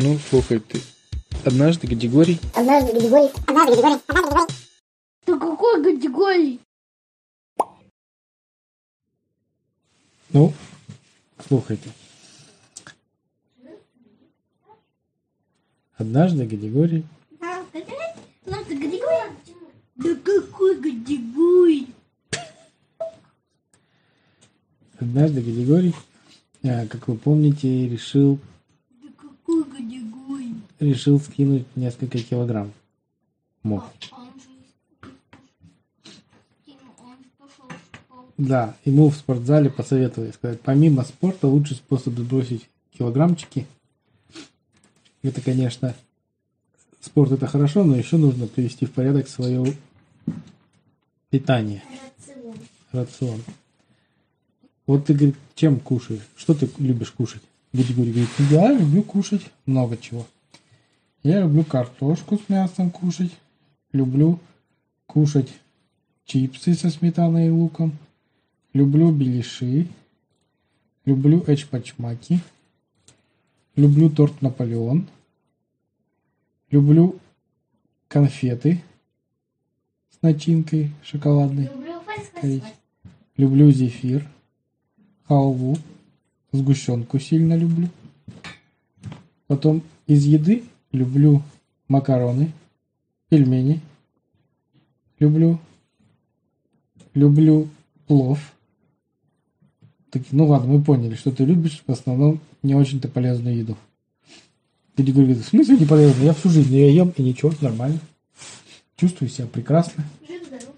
Ну, слухай, ты однажды категорий. Однажды категорий. Однажды категорий. Однажды категорий. Ты какой категории? Ну, слухайте. Однажды. А? Ну, ты категория? Да какой категории? Однажды категорий, а, как вы помните, решил, Да? Решил скинуть несколько килограмм. Спорт. Да, ему в спортзале посоветовали сказать, помимо спорта лучший способ сбросить килограммчики. Это, конечно, спорт это хорошо, но еще нужно привести в порядок свое питание, Рацион. рацион. Вот ты, говорит, чем кушаешь? Что ты любишь кушать? Григорий говорит, я люблю кушать много чего. Я люблю картошку с мясом кушать. Люблю кушать чипсы со сметаной и луком. Люблю беляши. Люблю эчпачмаки. Люблю торт Наполеон. Люблю конфеты с начинкой шоколадной. Люблю. Люблю зефир, халву, сгущенку сильно люблю. Потом из еды люблю макароны, пельмени. Люблю. Люблю плов. Так, ну ладно, мы поняли, что ты любишь в основном не очень-то полезную еду. Ты говорит, в смысле не полезную? Я всю жизнь ее ем и ничего, нормально. Чувствую себя прекрасно.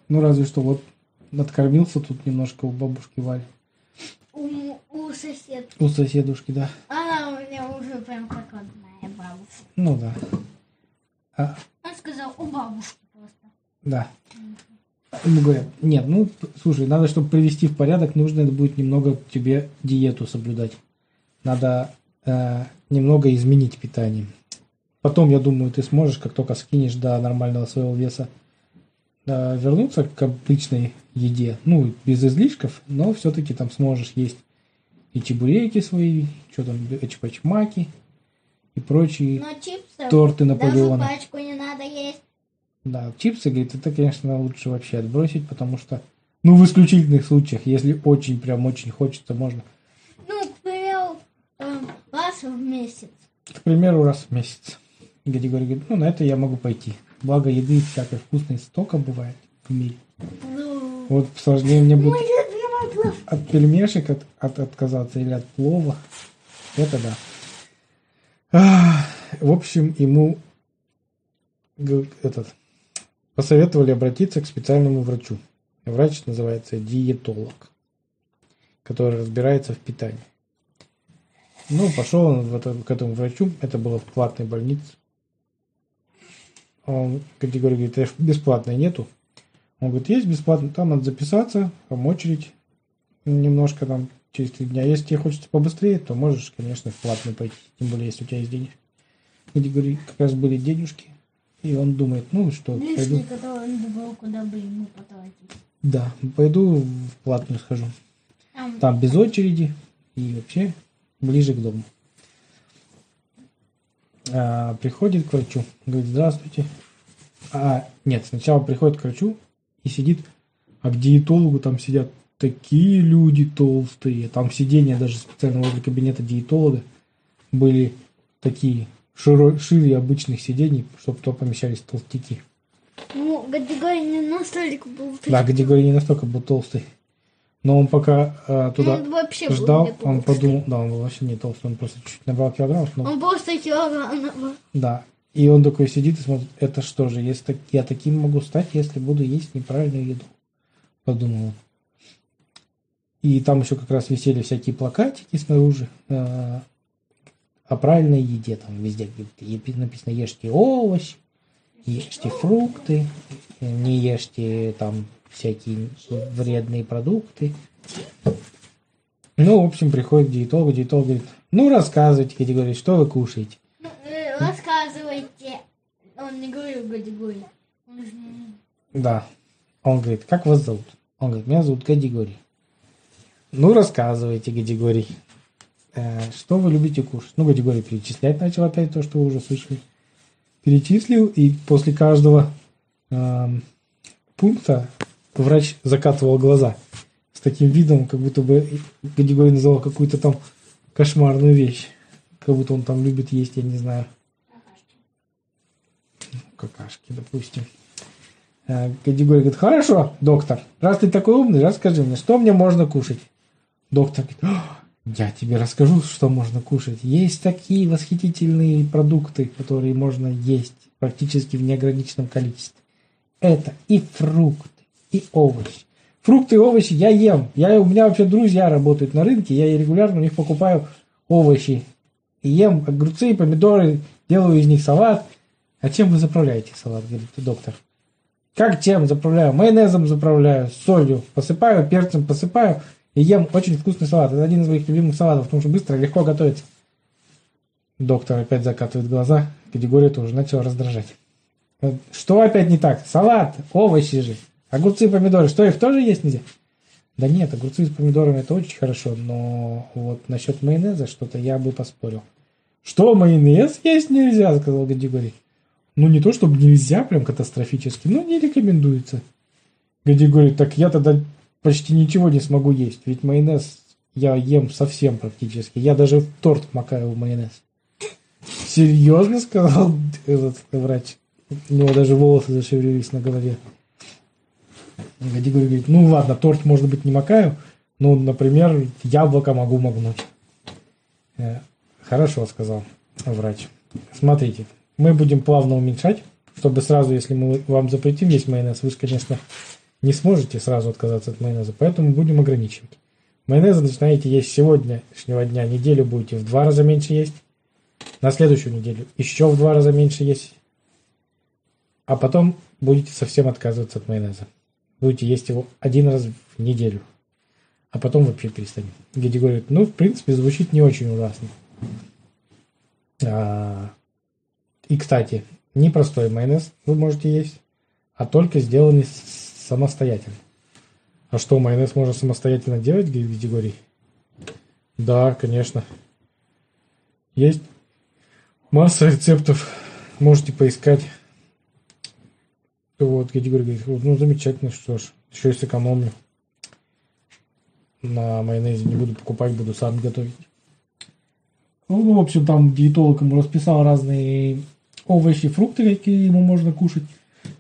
Ну, разве что вот надкормился тут немножко у бабушки Вали. У, у соседки. У соседушки, да. Она у меня уже прям как. Ну да. А, Он сказал, у бабушки просто. да. Ему говорят, нет, ну, слушай, надо, чтобы привести в порядок, нужно будет немного тебе диету соблюдать. Надо э, немного изменить питание. Потом, я думаю, ты сможешь, как только скинешь до нормального своего веса, э, вернуться к обычной еде. Ну, без излишков, но все-таки там сможешь есть и чебуреки свои, что там, эчпачмаки и прочие Но чипсы торты даже Наполеона. пачку не надо есть. Да, чипсы, говорит, это, конечно, лучше вообще отбросить, потому что, ну, в исключительных случаях, если очень, прям очень хочется, можно, Ну, к примеру, эм, раз в месяц. к примеру, раз в месяц. Григорий говорит, ну, на это я могу пойти. Благо, еды всякой вкусной столько бывает в мире. Ну, Вот сложнее мне будет плов. от пельмешек от, от- отказаться или от плова. Это да. В общем, ему этот, посоветовали обратиться к специальному врачу. Врач называется диетолог, который разбирается в питании. Ну, пошел он это- к этому врачу, это было в платной больнице. Он категории говорит, «Э, бесплатной нету. Он говорит, есть бесплатно, там надо записаться, там очередь, немножко там через три дня. Если тебе хочется побыстрее, то можешь, конечно, в платную пойти. Тем более, если у тебя есть деньги. Где говорит, как раз были денежки. И он думает, ну что, Лишний, пойду. он думал, куда бы ему потратить. Да, пойду в платную схожу. Там, Там без очереди и вообще ближе к дому. А, приходит к врачу, говорит, здравствуйте. А, нет, сначала приходит к врачу и сидит, а к диетологу там сидят такие люди толстые. Там сиденья даже специально возле кабинета диетолога были такие широ- шире обычных сидений, чтобы то помещались толстяки. ну, категория не настолько был. Да, категория не настолько был толстый. Но он пока а, туда Он вообще был ждал, не он толстый. подумал, да, он был вообще не толстый, он просто чуть набрал килограммов, но, Он просто килограмм набрал. да. И он такой сидит и смотрит, это что же, если я таким могу стать, если буду есть неправильную еду, подумал. И там еще как раз висели всякие плакатики снаружи э, о правильной еде, там везде написано ешьте овощи, ешьте фрукты, не ешьте там всякие вредные продукты. Ну, в общем, приходит диетолог, диетолог говорит, ну, рассказывайте, Катя говорит, что вы кушаете. Ну, э, рассказывайте. Он не говорил же не- Да. Он говорит, как вас зовут? Он говорит, меня зовут Гадигорий. Ну, рассказывайте, Гадигорий. э, что вы любите кушать? Ну, категории перечислять начал опять то, что вы уже слышали. Перечислил, и после каждого эм, пункта врач закатывал глаза с таким видом, как будто бы категория называл какую-то там кошмарную вещь. Как будто он там любит есть, я не знаю, какашки, допустим. Э, Категория говорит, хорошо, доктор, раз ты такой умный, расскажи мне, что мне можно кушать? Доктор говорит, «О, я тебе расскажу, что можно кушать. Есть такие восхитительные продукты, которые можно есть практически в неограниченном количестве. Это и фрукты, и овощи. Фрукты и овощи я ем. Я, у меня вообще друзья работают на рынке, я регулярно у них покупаю овощи. И ем огурцы помидоры, делаю из них салат. А чем вы заправляете салат, говорит доктор? Как чем заправляю? Майонезом заправляю, солью, посыпаю, перцем посыпаю и ем очень вкусный салат. Это один из моих любимых салатов, потому что быстро легко готовится. Доктор опять закатывает глаза. Категория тоже начала раздражать. Что опять не так? Салат, овощи же. Огурцы и помидоры. Что, их тоже есть нельзя? Да нет, огурцы с помидорами это очень хорошо, но вот насчет майонеза что-то я бы поспорил. Что, майонез есть нельзя, сказал Гадигорий. Ну, не то, чтобы нельзя, прям катастрофически, но не рекомендуется. Гади говорит, так я тогда почти ничего не смогу есть, ведь майонез я ем совсем практически. Я даже в торт макаю в майонез. Серьезно, сказал этот врач. У него даже волосы зашевелились на голове. Гади говорит, ну ладно, торт, может быть, не макаю, но, например, яблоко могу магнуть. Э, Хорошо, сказал врач. Смотрите, мы будем плавно уменьшать, чтобы сразу, если мы вам запретим есть майонез, вы же, конечно, не сможете сразу отказаться от майонеза, поэтому будем ограничивать. Майонез начинаете есть сегодняшнего дня, неделю будете в два раза меньше есть, на следующую неделю еще в два раза меньше есть, а потом будете совсем отказываться от майонеза. Будете есть его один раз в неделю, а потом вообще перестанете. Геди говорит, ну, в принципе, звучит не очень ужасно. А, и, кстати, не простой майонез вы можете есть, а только сделанный с- самостоятельно. А что, майонез можно самостоятельно делать, говорит Григорий? Да, конечно. Есть масса рецептов, можете поискать. Вот, Григорий говорит, «Вот, ну, замечательно, что ж, еще и сэкономлю. На майонезе не буду покупать, буду сам готовить. Ну, в общем, там диетолог ему расписал разные овощи, фрукты, какие ему можно кушать.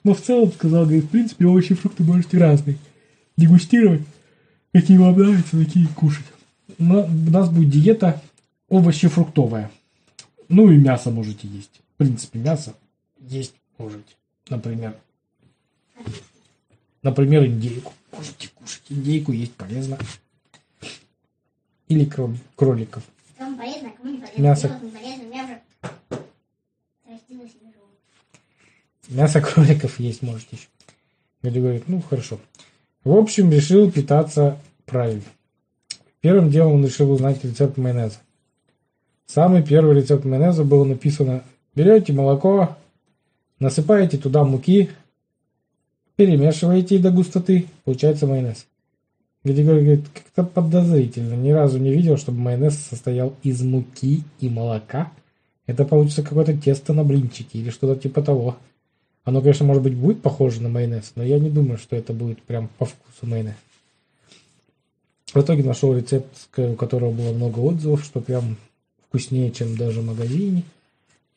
Но в целом сказал, говорит, в принципе, овощи и фрукты можете разные. Дегустировать, какие вам нравятся, такие кушать. Но у нас будет диета овощи-фруктовая. Ну и мясо можете есть. В принципе, мясо есть можете. Например, например, индейку. Можете кушать индейку, есть полезно. Или кроликов. Кому полезно, а кому не полезно. Мясо. Не полезно. У меня уже растила себе живот. Мясо кроликов есть можете еще. Гадя говорит, ну хорошо. В общем, решил питаться правильно. Первым делом он решил узнать рецепт майонеза. Самый первый рецепт майонеза было написано, берете молоко, насыпаете туда муки, перемешиваете до густоты, получается майонез. Гадя говорит, как-то подозрительно. Ни разу не видел, чтобы майонез состоял из муки и молока. Это получится какое-то тесто на блинчики или что-то типа того. Оно, конечно, может быть, будет похоже на майонез, но я не думаю, что это будет прям по вкусу майонез. В итоге нашел рецепт, у которого было много отзывов, что прям вкуснее, чем даже в магазине.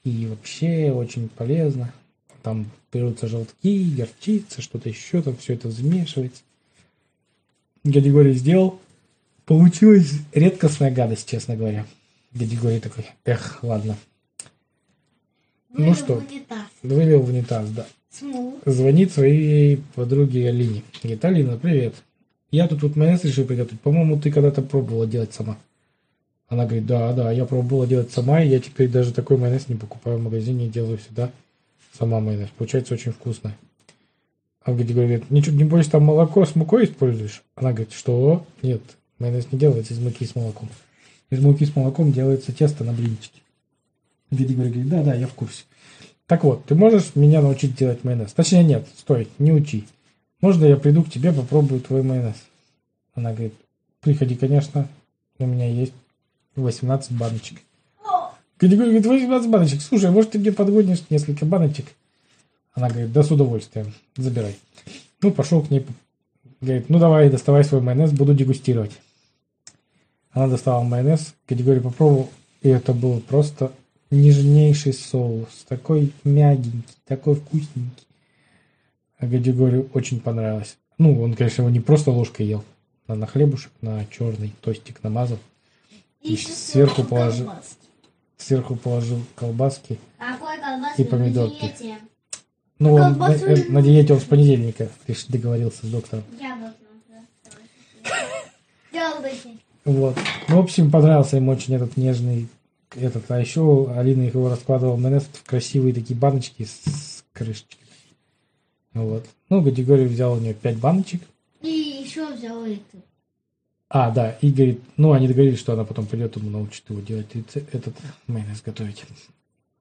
И вообще очень полезно. Там берутся желтки, горчица, что-то еще, там все это замешивается. Гадигорий сделал. Получилась редкостная гадость, честно говоря. Гадигорий такой, эх, ладно. Ну Вылил что? в унитаз. Вылил в унитаз, да. Смыл. Звонит своей подруге Алине. Говорит, Алина, привет. Я тут вот майонез решил приготовить. По-моему, ты когда-то пробовала делать сама. Она говорит, да, да, я пробовала делать сама, и я теперь даже такой майонез не покупаю в магазине, делаю всегда сама майонез. Получается очень вкусно. А где говорит, ничего, не бойся, там молоко с мукой используешь? Она говорит, что? Нет, майонез не делается из муки с молоком. Из муки с молоком делается тесто на блинчики. Где говорит, да, да, я в курсе. Так вот, ты можешь меня научить делать майонез? Точнее, нет, стой, не учи. Можно я приду к тебе, попробую твой майонез? Она говорит, приходи, конечно, у меня есть 18 баночек. Григорий говорит, 18 баночек. Слушай, может, ты мне подгонишь несколько баночек? Она говорит, да с удовольствием, забирай. Ну, пошел к ней, говорит, ну давай, доставай свой майонез, буду дегустировать. Она достала майонез, Григорий попробовал, и это был просто нежнейший соус, такой мягенький, такой вкусненький. А Григорию очень понравилось. Ну, он, конечно, его не просто ложкой ел, а на хлебушек, на черный тостик намазал. И еще сверху сверху положи- колбаски. Сверху положил колбаски. Колбасы? И помидорки. На диете. Ну, А он на, э, не на диете он с понедельника, ты ж договорился с доктором. Яблоко. Яблоки. Вот. Ну, в общем, понравился ему очень этот нежный этот. А еще Алина его раскладывала майонез в красивые такие баночки с, с крышечкой. Вот. Ну, Гадигорий взял у нее 5 баночек. И еще взял это. А, да, и говорит, ну, они договорились, что она потом придет, ему научит его делать этот майонез готовить.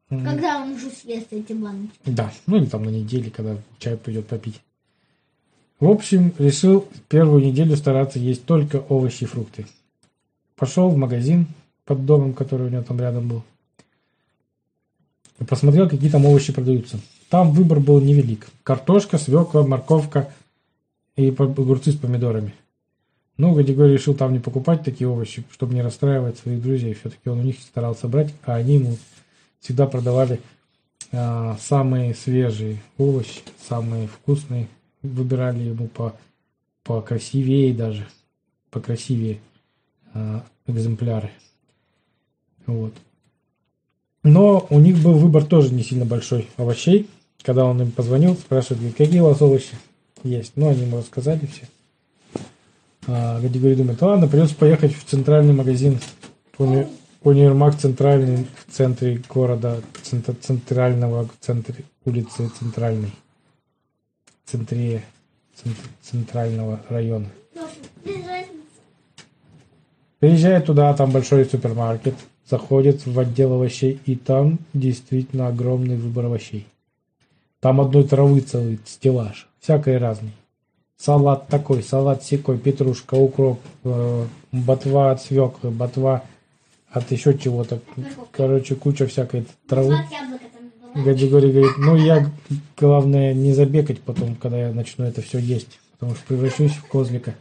Когда он уже съест эти баночки? Да, ну или там на неделе, когда чай придет попить. В общем, решил первую неделю стараться есть только овощи и фрукты. Пошел в магазин под домом, который у него там рядом был. И посмотрел, какие там овощи продаются. Там выбор был невелик. Картошка, свекла, морковка и по- огурцы с помидорами. Ну, Гадигорий решил там не покупать такие овощи, чтобы не расстраивать своих друзей. Все-таки он у них старался брать, а они ему всегда продавали а, самые свежие овощи, самые вкусные. Выбирали ему по, покрасивее даже, покрасивее а, экземпляры. Вот. Но у них был выбор тоже не сильно большой овощей. Когда он им позвонил, спрашивает, говорит, какие у вас овощи есть. Ну, они ему рассказали все. А, Гадигорий думает, ладно, придется поехать в центральный магазин. Уни- Универмаг центральный в центре города, центр- центрального, в центре улицы центральной. В центре цент- центрального района. Приезжает туда, там большой супермаркет, заходит в отдел овощей, и там действительно огромный выбор овощей. Там одной травы целый стеллаж, всякой разной. Салат такой, салат секой, петрушка, укроп, э, ботва от свеклы, ботва от еще чего-то. Короче, куча всякой травы. Гадигорий говорит, ну я, главное, не забегать потом, когда я начну это все есть, потому что превращусь в козлика.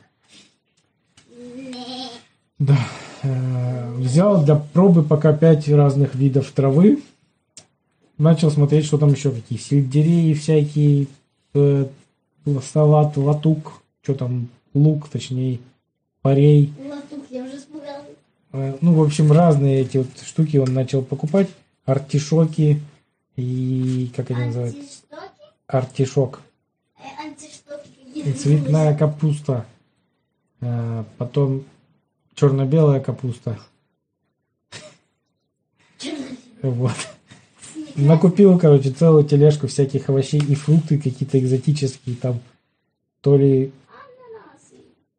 Да. Э, Взял для пробы пока пять разных видов травы. Начал смотреть, что там еще какие. Сельдереи всякие, э, салат, латук, что там, лук, точнее, парей. Латук, я уже испугалась. Э, Ну, в общем, разные эти вот штуки он начал покупать. Артишоки и, как они называются? Артишок. Э, Антиштоки И цветная капуста. Э, Потом черно-белая капуста. Вот. Накупил, короче, целую тележку всяких овощей и фрукты какие-то экзотические там. То ли,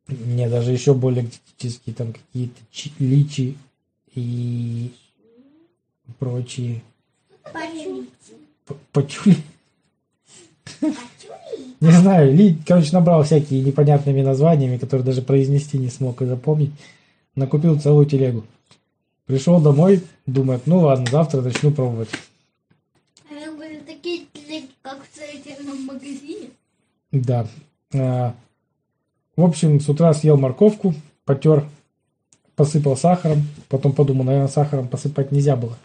не, даже еще более экзотические там какие-то чи- личи и прочие. Пачули. Пачули. Не знаю, ли, короче, набрал всякие непонятными названиями, которые даже произнести не смог и запомнить. Накупил целую телегу. Пришел домой, думает, ну ладно, завтра начну пробовать. А были такие телеги, как в строительном магазине. Да. А, В общем, с утра съел морковку, потер, посыпал сахаром. Потом подумал, наверное, сахаром посыпать нельзя было.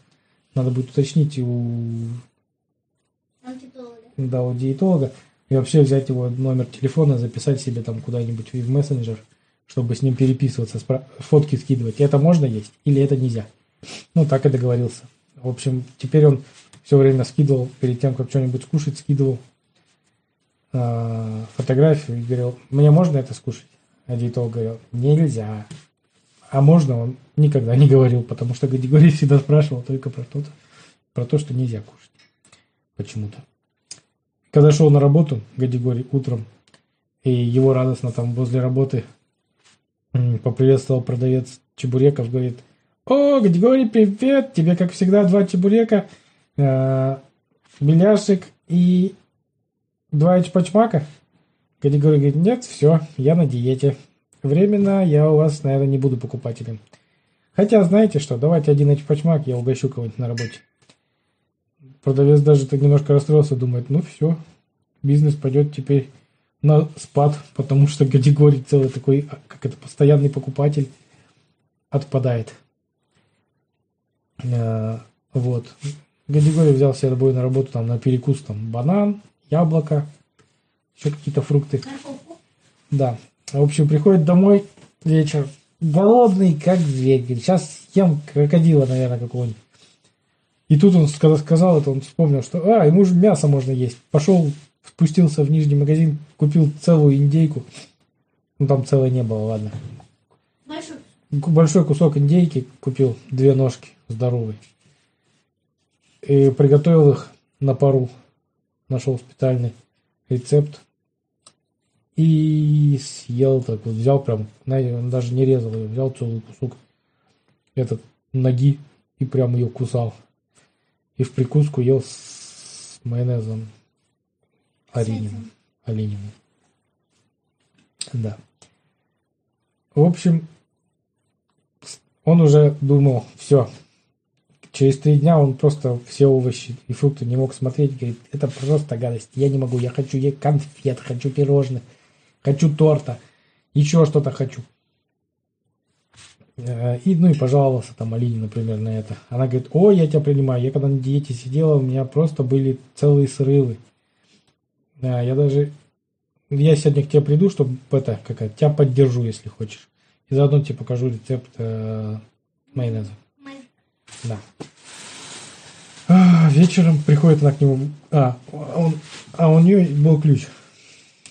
Надо будет уточнить у, Антитолога. да, у диетолога. И вообще взять его номер телефона, записать себе там куда-нибудь в мессенджер, чтобы с ним переписываться, фотки скидывать. Это можно есть или это нельзя? Ну, так и договорился. В общем, теперь он все время скидывал, перед тем, как что-нибудь скушать, скидывал э, фотографию и говорил, мне можно это скушать? А диетолог говорил, нельзя. А можно он никогда не говорил, потому что Гадигорий всегда спрашивал только про то, про то, что нельзя кушать. Почему-то. Когда шел на работу, Гадигорий, утром, и его радостно там возле работы поприветствовал продавец чебуреков, говорит, о, Гадигорий, привет, тебе, как всегда, два чебурека, э, беляшек и два чпачмака. Гадигорий говорит, нет, все, я на диете. Временно я у вас, наверное, не буду покупателем. Хотя, знаете что, давайте один эчпачмак, я угощу кого-нибудь на работе. Продавец даже так немножко расстроился, думает, ну все, бизнес пойдет теперь на спад, потому что категорий целый такой, а, как это, постоянный покупатель отпадает. Э, Вот. Гадигорий взял себе собой на работу там на перекус там банан, яблоко, еще какие-то фрукты. Да. В общем, приходит домой вечер, голодный, как зверь. Сейчас съем крокодила, наверное, какого-нибудь. И тут он, когда сказал это, он вспомнил, что, а, ему же мясо можно есть. Пошел, спустился в нижний магазин, купил целую индейку. Ну, там целой не было, ладно. Большой. Большой кусок индейки купил, две ножки здоровые. И приготовил их на пару. Нашел специальный рецепт. И съел так вот, взял прям, знаете, он даже не резал ее, взял целый кусок этот ноги и прям ее кусал. И в прикуску ел с майонезом Орининым. Олениным. Да. В общем, он уже думал, все, через три дня он просто все овощи и фрукты не мог смотреть, говорит, это просто гадость, я не могу, я хочу есть конфет, хочу пирожных, хочу торта, еще что-то хочу. Э, И, ну и пожаловался там Алине, например, на это. Она говорит, ой, я тебя принимаю, я когда на диете сидела, у меня просто были целые срывы. Да, я даже, я сегодня к тебе приду, чтобы это, как тебя поддержу, если хочешь. И заодно тебе покажу рецепт э, майонеза. Май- Да. А, вечером приходит она к нему. А, он, а у нее был ключ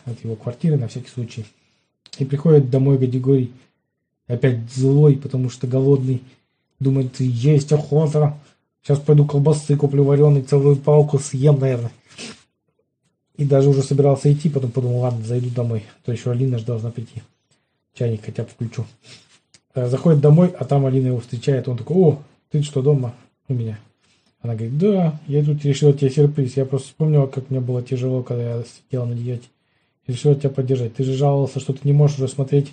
от его квартиры на всякий случай. И приходит домой Гадигорий опять злой, потому что голодный. Думает, есть охота. Сейчас пойду колбасы куплю вареной, целую палку съем, наверное. И даже уже собирался идти, потом подумал, ладно, зайду домой. А То еще Алина же должна прийти. Чайник хотя бы включу. Э, Заходит домой, а там Алина его встречает. Он такой, о, ты что, дома у меня? Она говорит, да, я тут решила тебе сюрприз. Я просто вспомнила, как мне было тяжело, когда я сидела на диете. И решила тебя поддержать. Ты же жаловался, что ты не можешь уже смотреть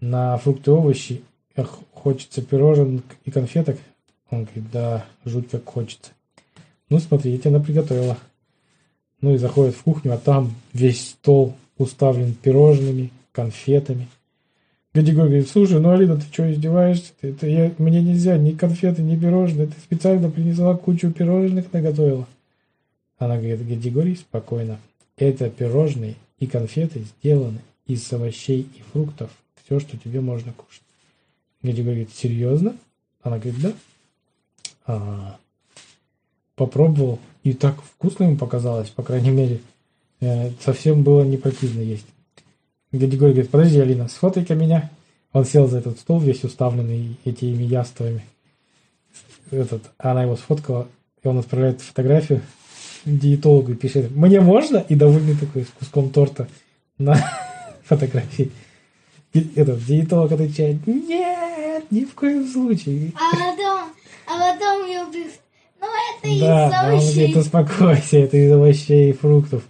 на фрукты и овощи. Эх, хочется пирожен и конфеток. Он говорит, да, жуть как хочется. Ну смотри, я тебе приготовила. Ну и заходит в кухню, а там весь стол уставлен пирожными, конфетами. Гадигорий говорит, слушай, ну Алина, ты что, издеваешься? Ты, это я, мне нельзя ни конфеты, ни пирожные. Ты специально принесла кучу пирожных, наготовила. Она говорит, Гадигорий, спокойно. Это пирожные и конфеты сделаны из овощей и фруктов. Все, что тебе можно кушать. Гадигорий говорит, серьезно? Она говорит, да. А, попробовал, и так вкусно ему показалось, по крайней мере. Э, совсем было не противно есть. Гадигорий говорит, подожди, Алина, сфотай-ка меня. Он сел за этот стол, весь уставленный этими яствами. Этот, она его сфоткала, и он отправляет фотографию диетологу и пишет, мне можно? И довольный такой, с куском торта на фотографии. И этот диетолог отвечает, нет, ни в коем случае. А потом, а потом ее ну это Да, из а он овощей. говорит, успокойся, это из овощей и фруктов.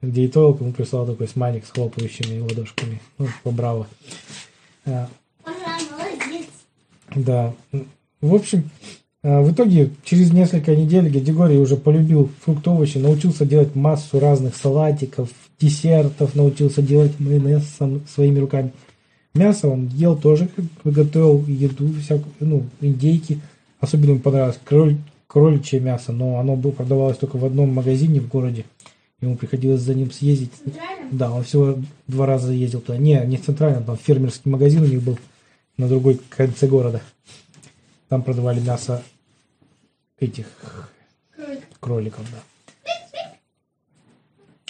Диетолог ему прислал такой смайлик с хлопающими ладошками. Ну, типа, браво. Ура, молодец. Да. В общем, а, в итоге через несколько недель Гадигорий уже полюбил фрукты, овощи, научился делать массу разных салатиков, десертов, научился делать майонез сам своими руками. Мясо он ел тоже, готовил еду, всякую, ну, индейки. Особенно ему понравилось кроль, кроличье мясо, но оно было, продавалось только в одном магазине в городе. Ему приходилось за ним съездить. Да, он всего два раза ездил туда. Не, не центрально, там фермерский магазин у них был на другой конце города. Там продавали мясо этих кроликов, да.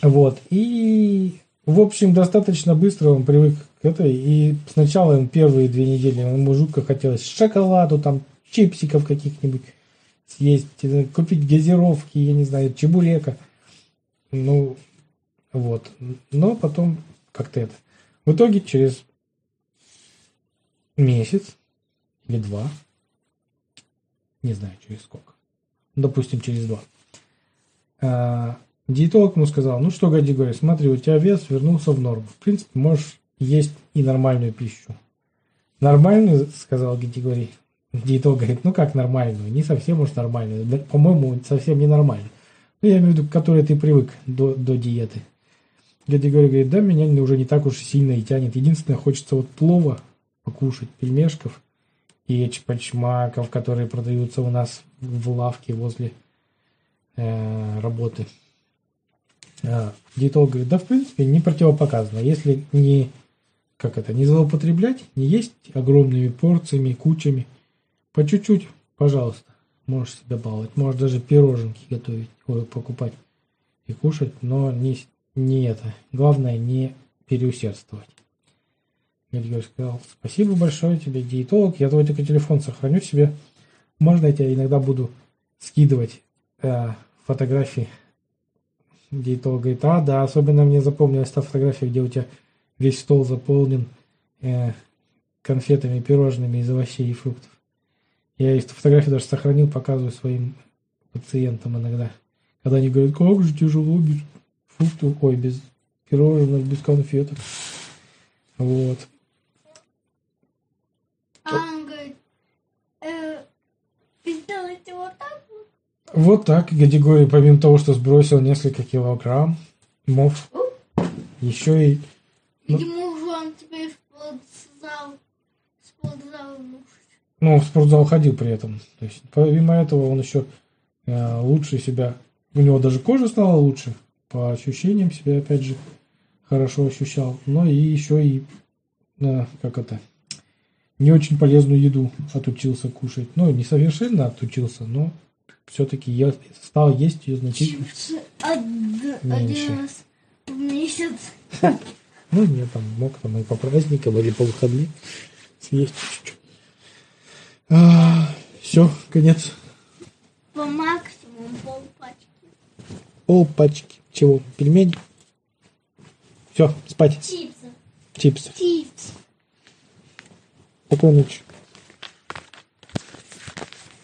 Вот. И, в общем, достаточно быстро он привык к этой. И сначала ему первые две недели ему жутко хотелось шоколаду, там, чипсиков каких-нибудь съесть, э, купить газировки, я не знаю, чебурека. Ну, вот. Но потом как-то это. В итоге через месяц или два, не знаю, через сколько, допустим, через два, а, диетолог ему сказал, ну что, Гадигорий, смотри, у тебя вес вернулся в норму. В принципе, можешь есть и нормальную пищу. Нормальную, сказал Гадигорий. Диетолог говорит, ну как нормальную? Не совсем уж нормальную. По-моему, совсем не нормальную. Ну, я имею в виду, к которой ты привык до, до диеты. Дядя Григорий говорит, да, меня уже не так уж сильно и тянет. Единственное, хочется вот плова покушать, пельмешков и чпачмаков, которые продаются у нас в лавке возле э, работы. А, диетолог говорит, да, в принципе, не противопоказано. Если не, как это, не злоупотреблять, не есть огромными порциями, кучами, по чуть-чуть, пожалуйста, можешь себе баловать. Можешь даже пироженки готовить, покупать и кушать, но не, не это. Главное, не переусердствовать. Григорий сказал, спасибо большое тебе, диетолог. Я твой только телефон сохраню себе. Можно я тебе иногда буду скидывать э, фотографии диетолог говорит, а, да, особенно мне запомнилась та фотография, где у тебя весь стол заполнен э, конфетами, пирожными из овощей и фруктов. Я эту фотографию даже сохранил, показываю своим пациентам иногда. Когда они говорят, как же тяжело без фруктов, ой, без пирожных, без конфеток. Вот. А он говорит, э, сделайте вот так вот. Так Гадигорий, помимо того, что сбросил несколько килограмм мов, еще и Ну. Видимо, уже он теперь в спортзал, в спортзал муж. Ну, в спортзал ходил при этом. То есть, помимо этого, он еще э, лучше себя... У него даже кожа стала лучше. По ощущениям себя, опять же, хорошо ощущал. Но и еще и, э, как это, не очень полезную еду отучился кушать. Ну, не совершенно отучился, но все-таки я стал есть ее значительно. Чипсы Меньше. раз в месяц. Ну, нет, там мог там и по праздникам или по выходным съесть чуть-чуть. Все, конец. По максимуму полпачки. Пол пачки. Чего? Пельмени? Все, спать. Чипсы. Чипсы. Чипсы. Спокойной ночи.